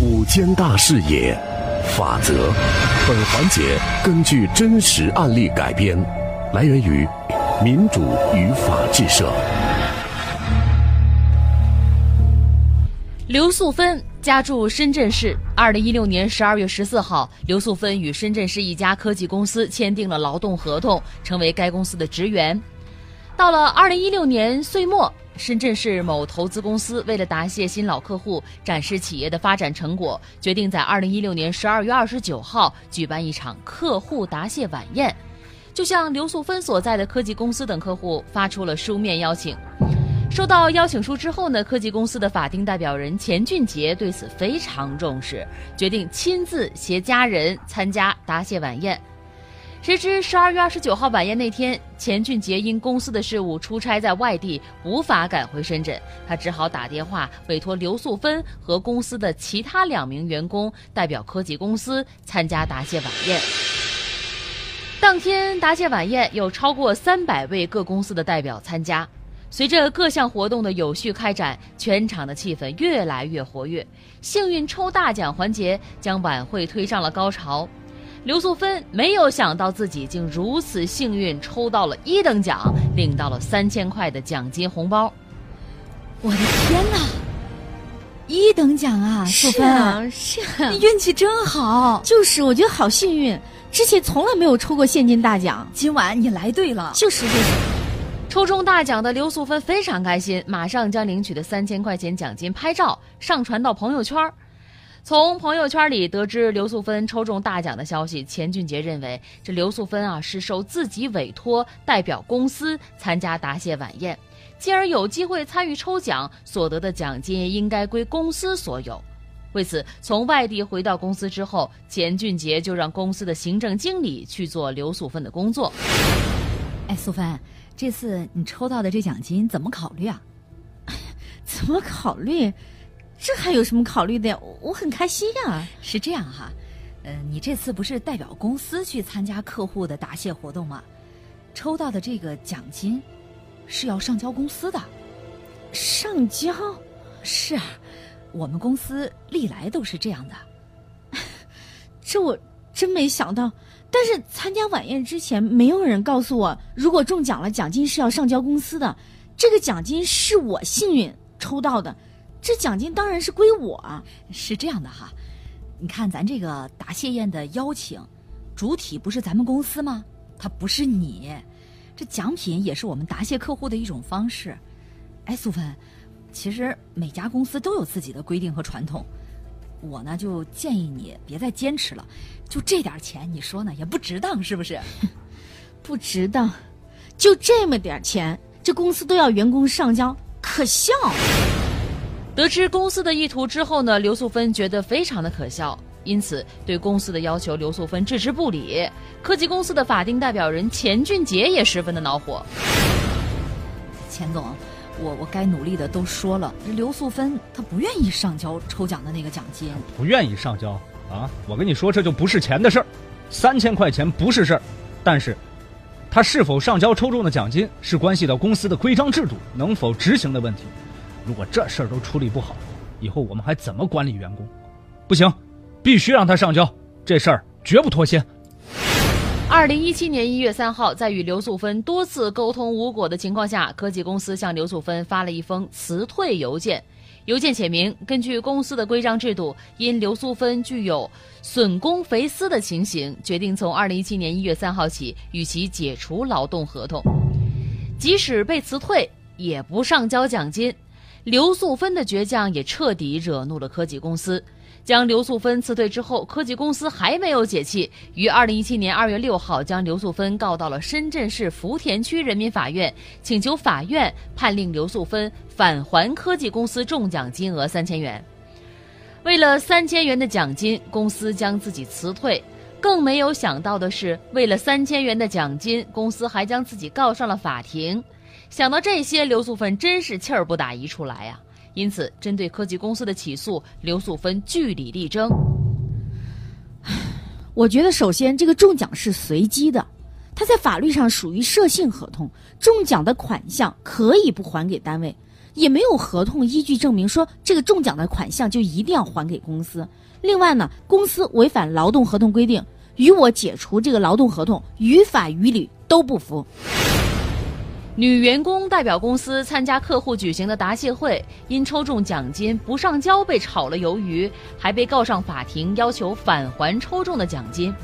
五间大视野，法则。本环节根据真实案例改编，来源于民主与法治社。刘素芬家住深圳市。二零一六年十二月十四号，刘素芬与深圳市一家科技公司签订了劳动合同，成为该公司的职员。到了二零一六年岁末。深圳市某投资公司为了答谢新老客户，展示企业的发展成果，决定在二零一六年十二月二十九号举办一场客户答谢晚宴，就向刘素芬所在的科技公司等客户发出了书面邀请。收到邀请书之后呢，科技公司的法定代表人钱俊杰对此非常重视，决定亲自携家人参加答谢晚宴。谁知十二月二十九号晚宴那天，钱俊杰因公司的事务出差在外地，无法赶回深圳，他只好打电话委托刘素芬和公司的其他两名员工代表科技公司参加答谢晚宴。当天答谢晚宴有超过三百位各公司的代表参加，随着各项活动的有序开展，全场的气氛越来越活跃，幸运抽大奖环节将晚会推上了高潮。刘素芬没有想到自己竟如此幸运，抽到了一等奖，领到了三千块的奖金红包。我的天哪！一等奖啊，素芬，是你运气真好。就是，我觉得好幸运，之前从来没有抽过现金大奖，今晚你来对了。就是这个，抽中大奖的刘素芬非常开心，马上将领取的三千块钱奖金拍照上传到朋友圈。从朋友圈里得知刘素芬抽中大奖的消息，钱俊杰认为这刘素芬啊是受自己委托代表公司参加答谢晚宴，进而有机会参与抽奖，所得的奖金应该归公司所有。为此，从外地回到公司之后，钱俊杰就让公司的行政经理去做刘素芬的工作。哎，素芬，这次你抽到的这奖金怎么考虑啊？怎么考虑？这还有什么考虑的呀？我很开心呀。是这样哈，呃，你这次不是代表公司去参加客户的答谢活动吗？抽到的这个奖金是要上交公司的。上交？是啊，我们公司历来都是这样的。这我真没想到。但是参加晚宴之前，没有人告诉我，如果中奖了，奖金是要上交公司的。这个奖金是我幸运抽到的。这奖金当然是归我，是这样的哈。你看咱这个答谢宴的邀请，主体不是咱们公司吗？他不是你，这奖品也是我们答谢客户的一种方式。哎，苏芬，其实每家公司都有自己的规定和传统，我呢就建议你别再坚持了。就这点钱，你说呢？也不值当，是不是？不值当，就这么点钱，这公司都要员工上交，可笑。得知公司的意图之后呢，刘素芬觉得非常的可笑，因此对公司的要求，刘素芬置之不理。科技公司的法定代表人钱俊杰也十分的恼火。钱总，我我该努力的都说了，刘素芬她不愿意上交抽奖的那个奖金，不愿意上交啊！我跟你说，这就不是钱的事儿，三千块钱不是事儿，但是，他是否上交抽中的奖金，是关系到公司的规章制度能否执行的问题。如果这事儿都处理不好，以后我们还怎么管理员工？不行，必须让他上交，这事儿绝不妥协。二零一七年一月三号，在与刘素芬多次沟通无果的情况下，科技公司向刘素芬发了一封辞退邮件。邮件写明，根据公司的规章制度，因刘素芬具有损公肥私的情形，决定从二零一七年一月三号起与其解除劳动合同。即使被辞退，也不上交奖金。刘素芬的倔强也彻底惹怒了科技公司，将刘素芬辞退之后，科技公司还没有解气，于二零一七年二月六号将刘素芬告到了深圳市福田区人民法院，请求法院判令刘素芬返还科技公司中奖金额三千元。为了三千元的奖金，公司将自己辞退，更没有想到的是，为了三千元的奖金，公司还将自己告上了法庭。想到这些，刘素芬真是气儿不打一处来呀。因此，针对科技公司的起诉，刘素芬据理力争。我觉得，首先，这个中奖是随机的，它在法律上属于设性合同，中奖的款项可以不还给单位，也没有合同依据证明说这个中奖的款项就一定要还给公司。另外呢，公司违反劳动合同规定，与我解除这个劳动合同，于法于理都不符。女员工代表公司参加客户举行的答谢会，因抽中奖金不上交被炒了鱿鱼，还被告上法庭，要求返还抽中的奖金。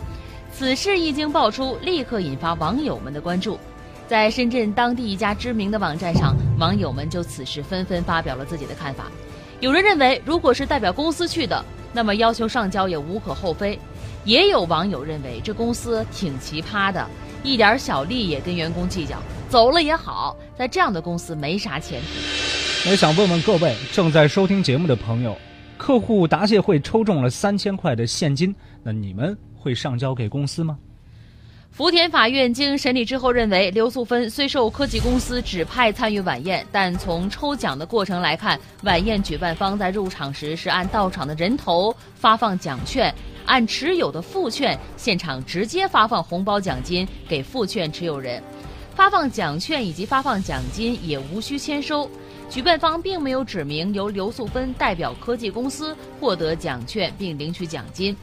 此事一经爆出，立刻引发网友们的关注。在深圳当地一家知名的网站上，网友们就此事纷纷发表了自己的看法。有人认为，如果是代表公司去的，那么要求上交也无可厚非；也有网友认为，这公司挺奇葩的，一点小利也跟员工计较。走了也好，在这样的公司没啥前途。我想问问各位正在收听节目的朋友，客户答谢会抽中了三千块的现金，那你们会上交给公司吗？福田法院经审理之后认为，刘素芬虽受科技公司指派参与晚宴，但从抽奖的过程来看，晚宴举办方在入场时是按到场的人头发放奖券，按持有的副券现场直接发放红包奖金给副券持有人。发放奖券以及发放奖金也无需签收，举办方并没有指明由刘素芬代表科技公司获得奖券并领取奖金。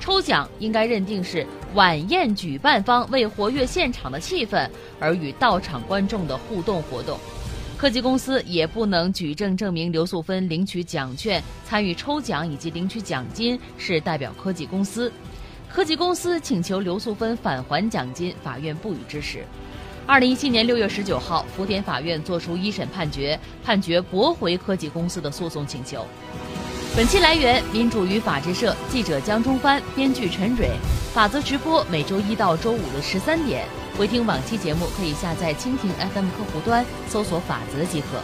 抽奖应该认定是晚宴举办方为活跃现场的气氛而与到场观众的互动活动，科技公司也不能举证证明刘素芬领取奖券、参与抽奖以及领取奖金是代表科技公司。科技公司请求刘素芬返还奖金，法院不予支持。二零一七年六月十九号，福田法院作出一审判决，判决驳回科技公司的诉讼请求。本期来源：民主与法制社，记者江中帆，编剧陈蕊。法则直播每周一到周五的十三点。回听往期节目，可以下载蜻蜓 FM 客户端，搜索“法则”即可。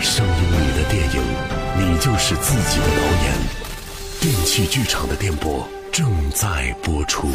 声音里的电影，你就是自己的导演。电器剧场的电波。正在播出。